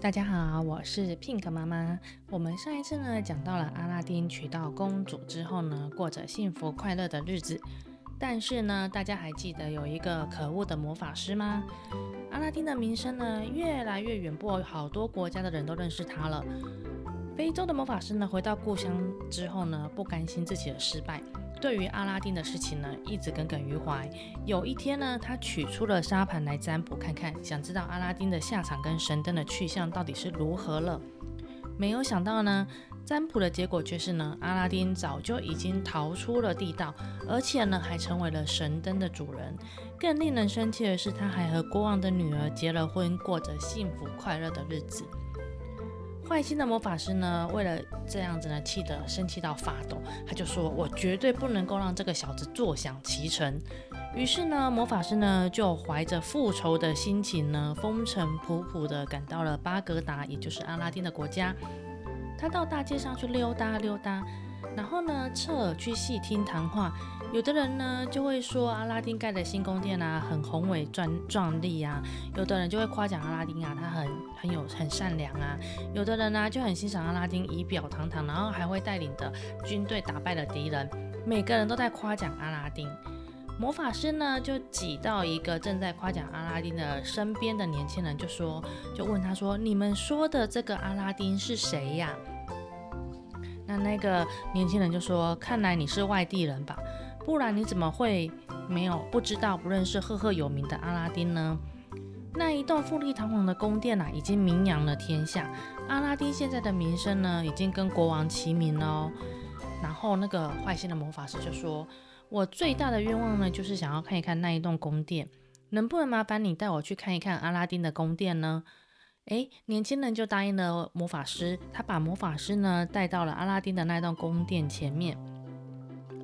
大家好，我是 Pink 妈妈。我们上一次呢讲到了阿拉丁娶到公主之后呢，过着幸福快乐的日子。但是呢，大家还记得有一个可恶的魔法师吗？阿拉丁的名声呢越来越远播，好多国家的人都认识他了。非洲的魔法师呢回到故乡之后呢，不甘心自己的失败。对于阿拉丁的事情呢，一直耿耿于怀。有一天呢，他取出了沙盘来占卜，看看，想知道阿拉丁的下场跟神灯的去向到底是如何了。没有想到呢，占卜的结果却是呢，阿拉丁早就已经逃出了地道，而且呢，还成为了神灯的主人。更令人生气的是，他还和国王的女儿结了婚，过着幸福快乐的日子。坏心的魔法师呢，为了这样子呢，气得生气到发抖。他就说：“我绝对不能够让这个小子坐享其成。”于是呢，魔法师呢就怀着复仇的心情呢，风尘仆仆地赶到了巴格达，也就是阿拉丁的国家。他到大街上去溜达溜达，然后呢，侧耳去细听谈话。有的人呢就会说阿拉丁盖的新宫殿啊很宏伟壮壮丽啊，有的人就会夸奖阿拉丁啊他很很有很善良啊，有的人呢就很欣赏阿拉丁仪表堂堂，然后还会带领的军队打败了敌人，每个人都在夸奖阿拉丁。魔法师呢就挤到一个正在夸奖阿拉丁的身边的年轻人，就说就问他说：“你们说的这个阿拉丁是谁呀？”那那个年轻人就说：“看来你是外地人吧。”不然你怎么会没有不知道不认识赫赫有名的阿拉丁呢？那一栋富丽堂皇的宫殿啊，已经名扬了天下。阿拉丁现在的名声呢，已经跟国王齐名了哦。然后那个坏心的魔法师就说：“我最大的愿望呢，就是想要看一看那一栋宫殿，能不能麻烦你带我去看一看阿拉丁的宫殿呢？”诶，年轻人就答应了魔法师，他把魔法师呢带到了阿拉丁的那栋宫殿前面。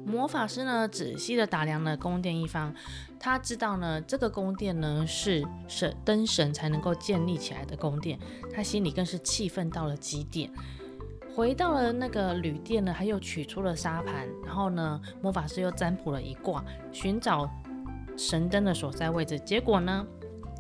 魔法师呢，仔细地打量了宫殿一方，他知道呢，这个宫殿呢是神灯神才能够建立起来的宫殿，他心里更是气愤到了极点。回到了那个旅店呢，他又取出了沙盘，然后呢，魔法师又占卜了一卦，寻找神灯的所在位置，结果呢，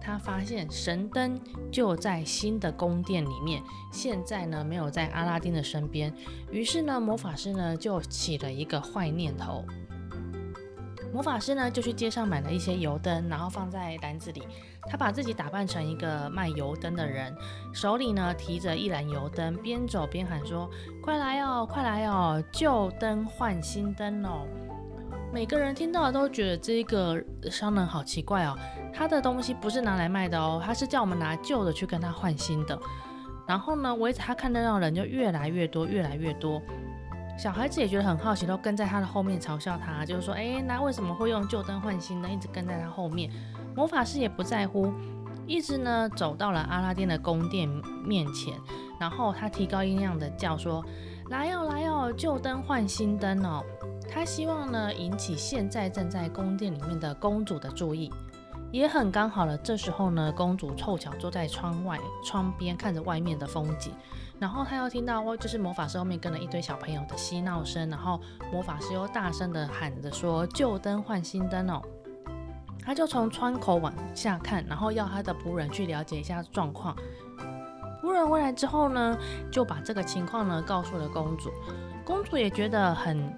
他发现神灯就在新的宫殿里面，现在呢没有在阿拉丁的身边。于是呢，魔法师呢就起了一个坏念头。魔法师呢就去街上买了一些油灯，然后放在篮子里。他把自己打扮成一个卖油灯的人，手里呢提着一篮油灯，边走边喊说：“快来哦，快来哦，旧灯换新灯哦！”每个人听到都觉得这个商人好奇怪哦，他的东西不是拿来卖的哦，他是叫我们拿旧的去跟他换新的。然后呢，围着他看热闹的人就越来越多，越来越多。小孩子也觉得很好奇，都跟在他的后面嘲笑他，就是说，哎，那为什么会用旧灯换新灯？一直跟在他后面。魔法师也不在乎，一直呢走到了阿拉丁的宫殿面前，然后他提高音量的叫说：“来哦，来哦，旧灯换新灯哦。”他希望呢引起现在正在宫殿里面的公主的注意，也很刚好了。这时候呢，公主凑巧坐在窗外窗边看着外面的风景，然后她又听到就是魔法师后面跟了一堆小朋友的嬉闹声，然后魔法师又大声的喊着说：“旧灯换新灯哦！”他就从窗口往下看，然后要他的仆人去了解一下状况。仆人回来之后呢，就把这个情况呢告诉了公主。公主也觉得很。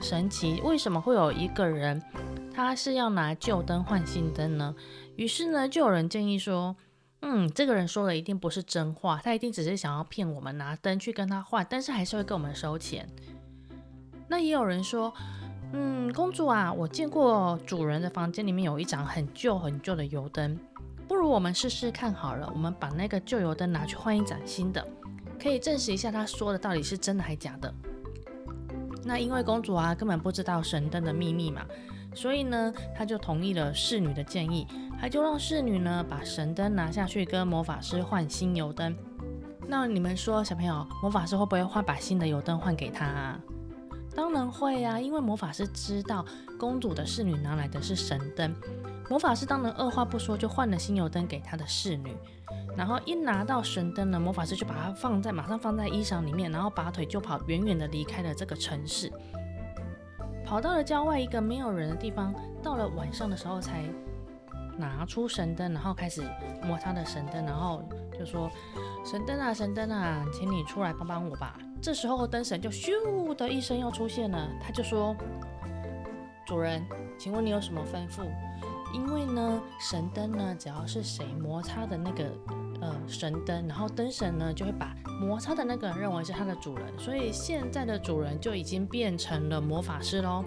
神奇，为什么会有一个人，他是要拿旧灯换新灯呢？于是呢，就有人建议说，嗯，这个人说的一定不是真话，他一定只是想要骗我们拿灯去跟他换，但是还是会跟我们收钱。那也有人说，嗯，公主啊，我见过主人的房间里面有一盏很旧很旧的油灯，不如我们试试看好了，我们把那个旧油灯拿去换一盏新的，可以证实一下他说的到底是真的还假的。那因为公主啊根本不知道神灯的秘密嘛，所以呢，她就同意了侍女的建议，她就让侍女呢把神灯拿下去跟魔法师换新油灯。那你们说，小朋友，魔法师会不会换把新的油灯换给她啊？当然会啊，因为魔法师知道公主的侍女拿来的是神灯，魔法师当然二话不说就换了新油灯给他的侍女。然后一拿到神灯呢，魔法师就把它放在马上放在衣裳里面，然后拔腿就跑，远远的离开了这个城市，跑到了郊外一个没有人的地方。到了晚上的时候才拿出神灯，然后开始摸他的神灯，然后就说：“神灯啊，神灯啊，请你出来帮帮我吧。”这时候灯神就咻的一声又出现了，他就说：“主人，请问你有什么吩咐？因为呢，神灯呢，只要是谁摩擦的那个。”呃，神灯，然后灯神呢就会把摩擦的那个人认为是他的主人，所以现在的主人就已经变成了魔法师喽。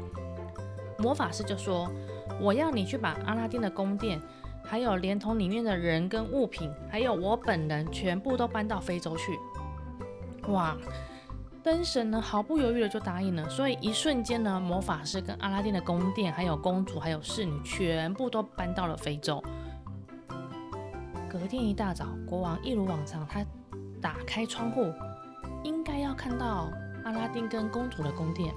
魔法师就说：“我要你去把阿拉丁的宫殿，还有连同里面的人跟物品，还有我本人，全部都搬到非洲去。”哇！灯神呢毫不犹豫的就答应了，所以一瞬间呢，魔法师跟阿拉丁的宫殿，还有公主，还有侍女，全部都搬到了非洲。隔天一大早，国王一如往常，他打开窗户，应该要看到阿拉丁跟公主的宫殿，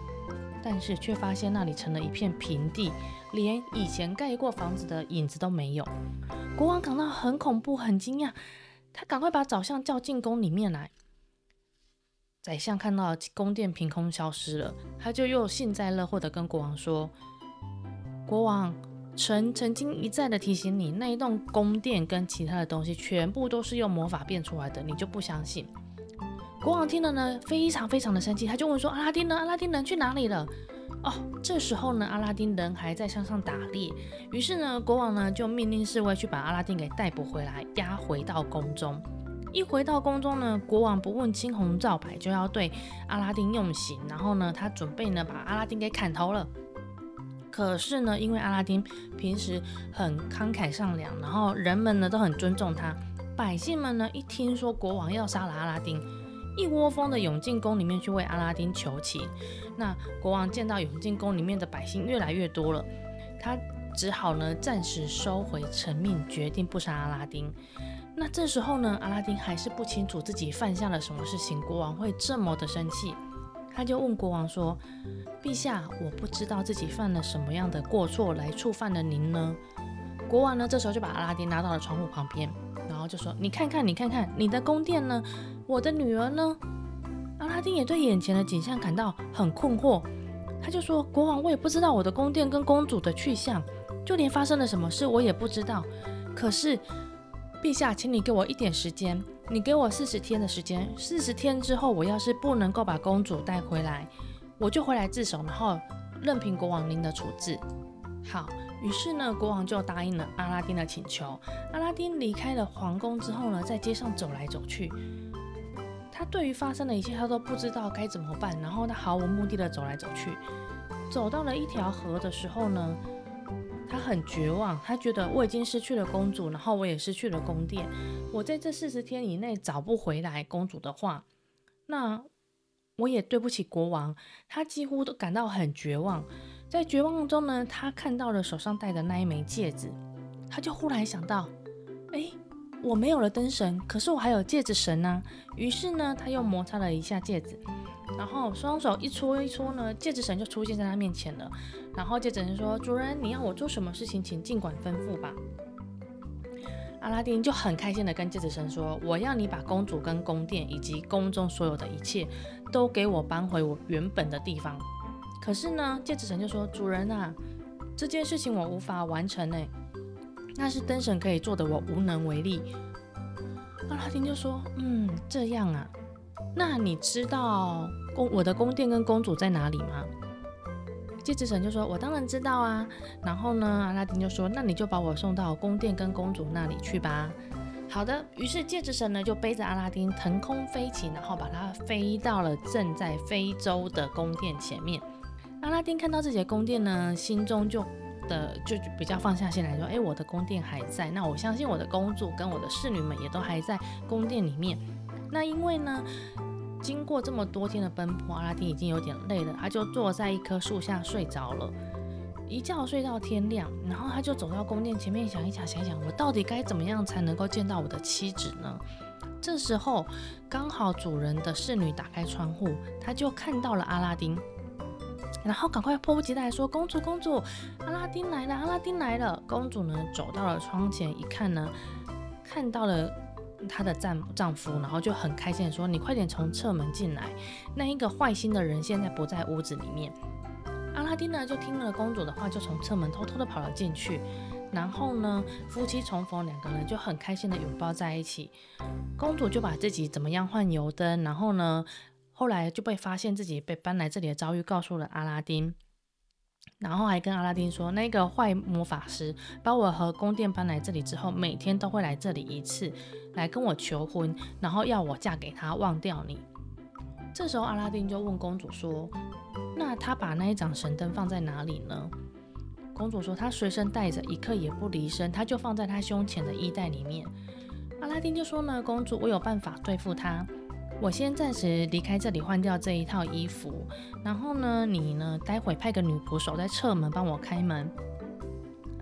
但是却发现那里成了一片平地，连以前盖过房子的影子都没有。国王感到很恐怖，很惊讶，他赶快把宰相叫进宫里面来。宰相看到宫殿凭空消失了，他就又幸灾乐祸地跟国王说：“国王。”臣曾经一再的提醒你，那一栋宫殿跟其他的东西全部都是用魔法变出来的，你就不相信。国王听了呢，非常非常的生气，他就问说：“阿拉丁呢？阿拉丁人去哪里了？”哦，这时候呢，阿拉丁人还在山上打猎。于是呢，国王呢就命令侍卫去把阿拉丁给逮捕回来，押回到宫中。一回到宫中呢，国王不问青红皂白就要对阿拉丁用刑，然后呢，他准备呢把阿拉丁给砍头了。可是呢，因为阿拉丁平时很慷慨善良，然后人们呢都很尊重他，百姓们呢一听说国王要杀了阿拉丁，一窝蜂的涌进宫里面去为阿拉丁求情。那国王见到涌进宫里面的百姓越来越多了，他只好呢暂时收回成命，决定不杀阿拉丁。那这时候呢，阿拉丁还是不清楚自己犯下了什么事情，国王会这么的生气。他就问国王说：“陛下，我不知道自己犯了什么样的过错来触犯了您呢？”国王呢，这时候就把阿拉丁拉到了窗户旁边，然后就说：“你看看，你看看，你的宫殿呢？我的女儿呢？”阿拉丁也对眼前的景象感到很困惑，他就说：“国王，我也不知道我的宫殿跟公主的去向，就连发生了什么事我也不知道。可是，陛下，请你给我一点时间。”你给我四十天的时间，四十天之后，我要是不能够把公主带回来，我就回来自首，然后任凭国王您的处置。好，于是呢，国王就答应了阿拉丁的请求。阿拉丁离开了皇宫之后呢，在街上走来走去，他对于发生的一切他都不知道该怎么办，然后他毫无目的的走来走去，走到了一条河的时候呢。他很绝望，他觉得我已经失去了公主，然后我也失去了宫殿。我在这四十天以内找不回来公主的话，那我也对不起国王。他几乎都感到很绝望。在绝望中呢，他看到了手上戴的那一枚戒指，他就忽然想到，哎，我没有了灯神，可是我还有戒指神呢。于是呢，他又摩擦了一下戒指。然后双手一搓一搓呢，戒指神就出现在他面前了。然后戒指神说：“主人，你要我做什么事情，请尽管吩咐吧。”阿拉丁就很开心的跟戒指神说：“我要你把公主跟宫殿以及宫中所有的一切都给我搬回我原本的地方。”可是呢，戒指神就说：“主人啊，这件事情我无法完成呢，那是灯神可以做的，我无能为力。”阿拉丁就说：“嗯，这样啊，那你知道？”宫，我的宫殿跟公主在哪里吗？戒指神就说：“我当然知道啊。”然后呢，阿拉丁就说：“那你就把我送到宫殿跟公主那里去吧。”好的，于是戒指神呢就背着阿拉丁腾空飞起，然后把它飞到了正在非洲的宫殿前面。阿拉丁看到自己的宫殿呢，心中就的就比较放下心来说：“哎，我的宫殿还在，那我相信我的公主跟我的侍女们也都还在宫殿里面。那因为呢。”经过这么多天的奔波，阿拉丁已经有点累了，他就坐在一棵树下睡着了，一觉睡到天亮。然后他就走到宫殿前面，想一想，想一想，我到底该怎么样才能够见到我的妻子呢？这时候刚好主人的侍女打开窗户，他就看到了阿拉丁。然后赶快迫不及待说：“公主，公主，阿拉丁来了，阿拉丁来了。”公主呢走到了窗前一看呢，看到了她的丈丈夫，然后就很开心的说：“你快点从侧门进来，那一个坏心的人现在不在屋子里面。”阿拉丁呢就听了公主的话，就从侧门偷偷的跑了进去。然后呢，夫妻重逢，两个人就很开心的拥抱在一起。公主就把自己怎么样换油灯，然后呢，后来就被发现自己被搬来这里的遭遇告诉了阿拉丁，然后还跟阿拉丁说，那个坏魔法师把我和宫殿搬来这里之后，每天都会来这里一次，来跟我求婚，然后要我嫁给他，忘掉你。这时候阿拉丁就问公主说，那他把那一盏神灯放在哪里呢？公主说：“她随身带着，一刻也不离身，他就放在他胸前的衣袋里面。”阿拉丁就说呢：“公主，我有办法对付他。我先暂时离开这里，换掉这一套衣服。然后呢，你呢，待会派个女仆守在侧门，帮我开门。”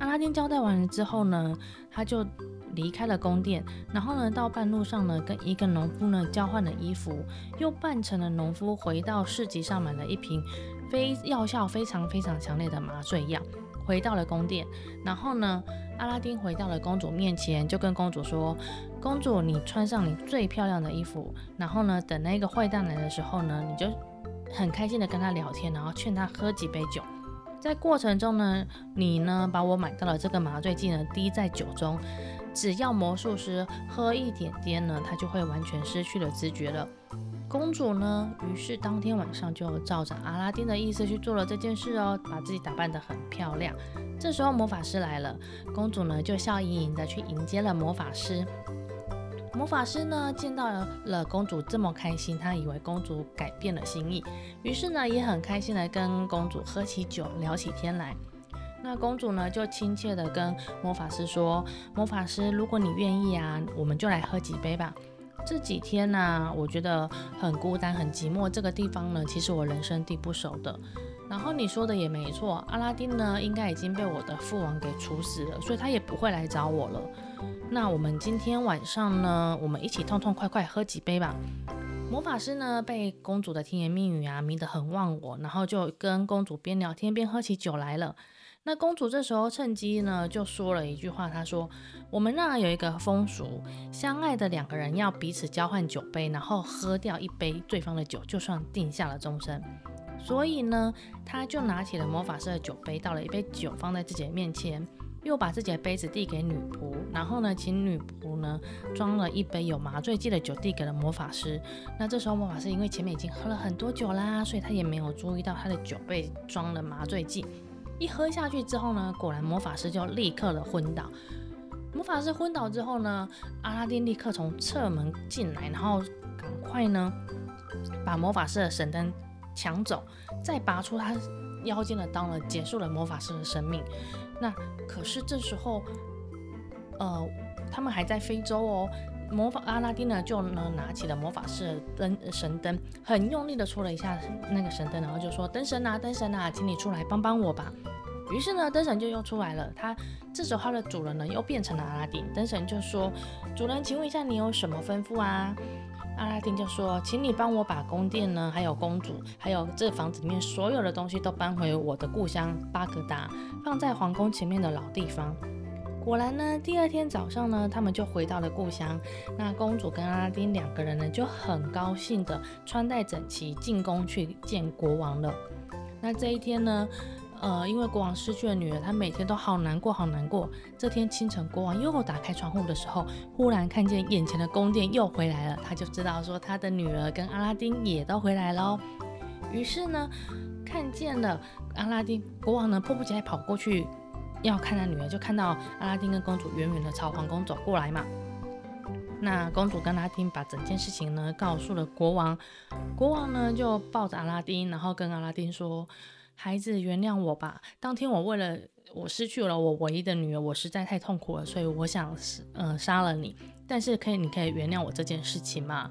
阿拉丁交代完了之后呢，他就离开了宫殿。然后呢，到半路上呢，跟一个农夫呢交换了衣服，又扮成了农夫，回到市集上买了一瓶非药效非常非常强烈的麻醉药。回到了宫殿，然后呢，阿拉丁回到了公主面前，就跟公主说：“公主，你穿上你最漂亮的衣服，然后呢，等那个坏蛋来的时候呢，你就很开心的跟他聊天，然后劝他喝几杯酒。在过程中呢，你呢把我买到了这个麻醉剂呢滴在酒中，只要魔术师喝一点点呢，他就会完全失去了知觉了。”公主呢，于是当天晚上就照着阿拉丁的意思去做了这件事哦，把自己打扮得很漂亮。这时候魔法师来了，公主呢就笑盈盈的去迎接了魔法师。魔法师呢见到了公主这么开心，他以为公主改变了心意，于是呢也很开心的跟公主喝起酒，聊起天来。那公主呢就亲切的跟魔法师说：“魔法师，如果你愿意啊，我们就来喝几杯吧。”这几天呢、我觉得很孤单、很寂寞。这个地方呢，其实我人生地不熟的。然后你说的也没错，阿拉丁呢，应该已经被我的父王给处死了，所以他也不会来找我了。那我们今天晚上呢，我们一起痛痛快快喝几杯吧。魔法师呢，被公主的甜言蜜语啊迷得很忘我，然后就跟公主边聊天边喝起酒来了。那公主这时候趁机呢，就说了一句话，她说：“我们那有一个风俗，相爱的两个人要彼此交换酒杯，然后喝掉一杯对方的酒，就算定下了终身。所以呢，她就拿起了魔法师的酒杯，倒了一杯酒放在自己的面前，又把自己的杯子递给女仆，然后呢，请女仆呢装了一杯有麻醉剂的酒递给了魔法师。那这时候魔法师因为前面已经喝了很多酒啦，所以他也没有注意到他的酒被装了麻醉剂。”一喝下去之后呢，果然魔法师就立刻的昏倒。魔法师昏倒之后呢，阿拉丁立刻从侧门进来，然后赶快呢把魔法师的神灯抢走，再拔出他腰间的刀呢，结束了魔法师的生命。那可是这时候，呃，他们还在非洲哦。魔法阿拉丁呢，就呢拿起了魔法师灯神灯，很用力的戳了一下那个神灯，然后就说：“灯神啊，灯神啊，请你出来帮帮我吧。”于是呢，灯神就又出来了。他这时候的主人呢又变成了阿拉丁。灯神就说：“主人，请问一下，你有什么吩咐啊？”阿拉丁就说：“请你帮我把宫殿呢，还有公主，还有这房子里面所有的东西都搬回我的故乡巴格达，放在皇宫前面的老地方。”果然呢，第二天早上呢，他们就回到了故乡。那公主跟阿拉丁两个人呢，就很高兴的穿戴整齐进宫去见国王了。那这一天呢，呃，因为国王失去了女儿，他每天都好难过，好难过。这天清晨，国王又打开窗户的时候，忽然看见眼前的宫殿又回来了，他就知道说他的女儿跟阿拉丁也都回来了。于是呢，看见了阿拉丁，国王呢迫不及待跑过去。要看他女儿，就看到阿拉丁跟公主远远的朝皇宫走过来嘛。那公主跟阿拉丁把整件事情呢告诉了国王，国王呢就抱着阿拉丁，然后跟阿拉丁说：“孩子，原谅我吧。当天我为了我失去了我唯一的女儿，我实在太痛苦了，所以我想嗯杀了你。但是可以，你可以原谅我这件事情吗？”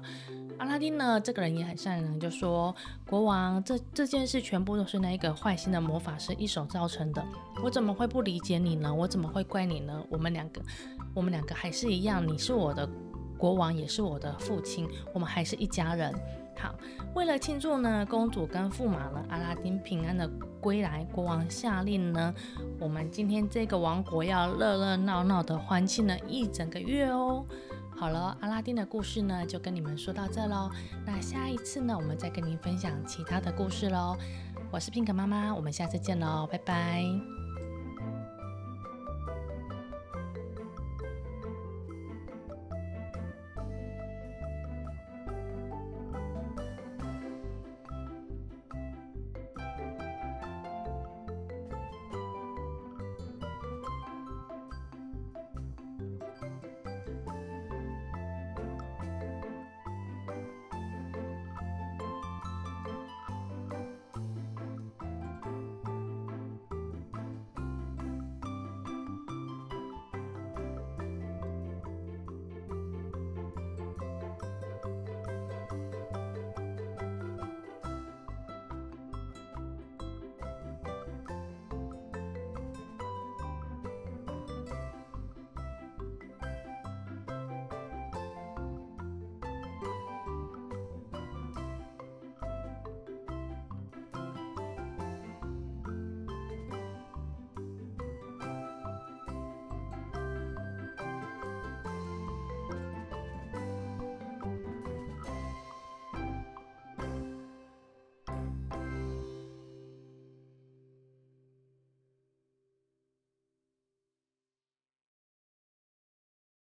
阿拉丁呢，这个人也很善良，就说：“国王，这这件事全部都是那个坏心的魔法师一手造成的，我怎么会不理解你呢？我怎么会怪你呢？我们两个，我们两个还是一样，你是我的国王，也是我的父亲，我们还是一家人。好，为了庆祝呢，公主跟驸马呢，阿拉丁平安的归来，国王下令呢，我们今天这个王国要热热闹闹的欢庆了一整个月哦。好了，阿拉丁的故事呢，就跟你们说到这喽。那下一次呢，我们再跟您分享其他的故事喽。我是 Pink 妈妈，我们下次见喽，拜拜。